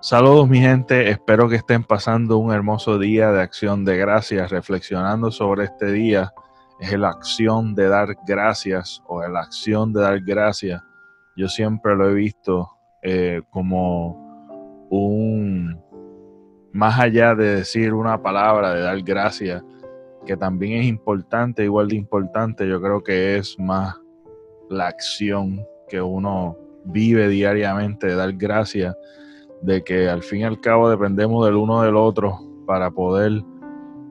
Saludos mi gente, espero que estén pasando un hermoso día de acción de gracias, reflexionando sobre este día, es la acción de dar gracias o la acción de dar gracias. Yo siempre lo he visto eh, como un, más allá de decir una palabra, de dar gracias, que también es importante, igual de importante, yo creo que es más la acción que uno vive diariamente, de dar gracias de que al fin y al cabo dependemos del uno del otro para poder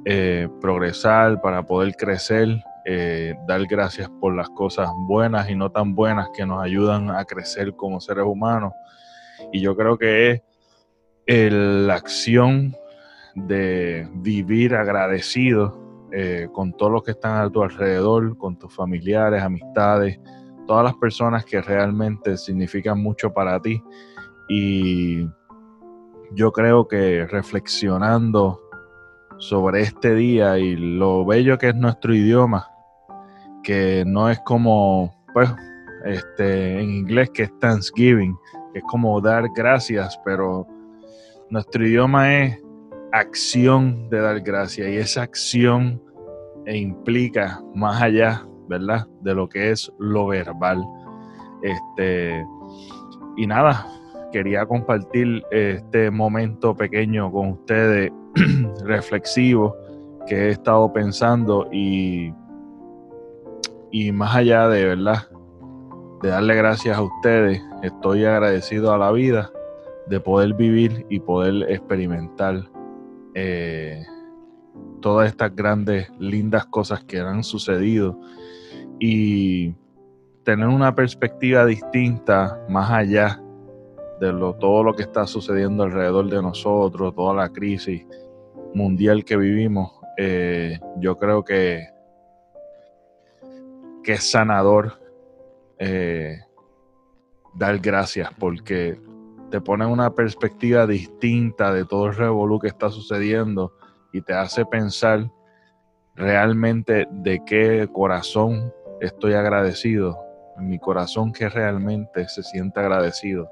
eh, progresar, para poder crecer, eh, dar gracias por las cosas buenas y no tan buenas que nos ayudan a crecer como seres humanos. Y yo creo que es la acción de vivir agradecido eh, con todos los que están a tu alrededor, con tus familiares, amistades, todas las personas que realmente significan mucho para ti y yo creo que reflexionando sobre este día y lo bello que es nuestro idioma, que no es como, pues, este, en inglés que es Thanksgiving, que es como dar gracias, pero nuestro idioma es acción de dar gracias y esa acción implica más allá, ¿verdad? De lo que es lo verbal. Este, y nada, quería compartir este momento pequeño con ustedes, reflexivo, que he estado pensando y, y más allá de verdad, de darle gracias a ustedes, estoy agradecido a la vida de poder vivir y poder experimentar eh, todas estas grandes, lindas cosas que han sucedido y tener una perspectiva distinta más allá de lo, todo lo que está sucediendo alrededor de nosotros, toda la crisis mundial que vivimos, eh, yo creo que, que es sanador eh, dar gracias porque te pone una perspectiva distinta de todo el revolú que está sucediendo y te hace pensar realmente de qué corazón estoy agradecido, mi corazón que realmente se siente agradecido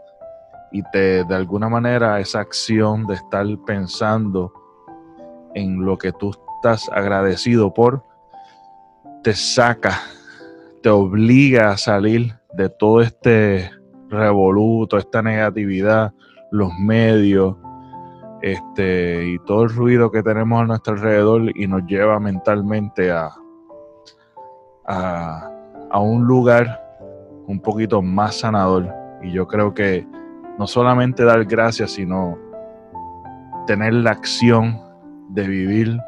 y te de alguna manera esa acción de estar pensando en lo que tú estás agradecido por te saca, te obliga a salir de todo este revoluto, esta negatividad, los medios, este, y todo el ruido que tenemos a nuestro alrededor y nos lleva mentalmente a, a, a un lugar un poquito más sanador. Y yo creo que no solamente dar gracias, sino tener la acción de vivir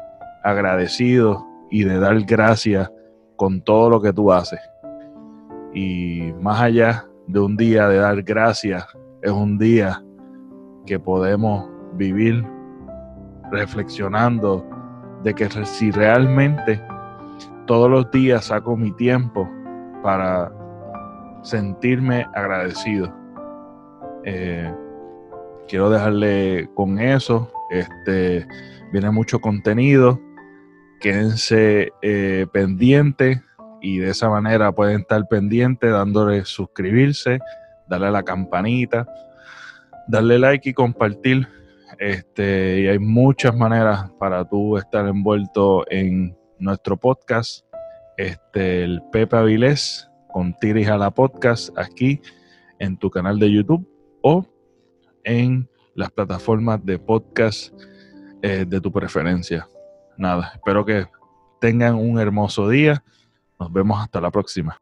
agradecido y de dar gracias con todo lo que tú haces. Y más allá de un día de dar gracias, es un día que podemos vivir reflexionando de que si realmente todos los días saco mi tiempo para sentirme agradecido eh, quiero dejarle con eso. Este, viene mucho contenido. Quédense eh, pendientes y de esa manera pueden estar pendientes dándole suscribirse, darle a la campanita, darle like y compartir. Este, y hay muchas maneras para tú estar envuelto en nuestro podcast. Este, el Pepe Avilés con Tiris a la podcast aquí en tu canal de YouTube o en las plataformas de podcast eh, de tu preferencia. Nada, espero que tengan un hermoso día. Nos vemos hasta la próxima.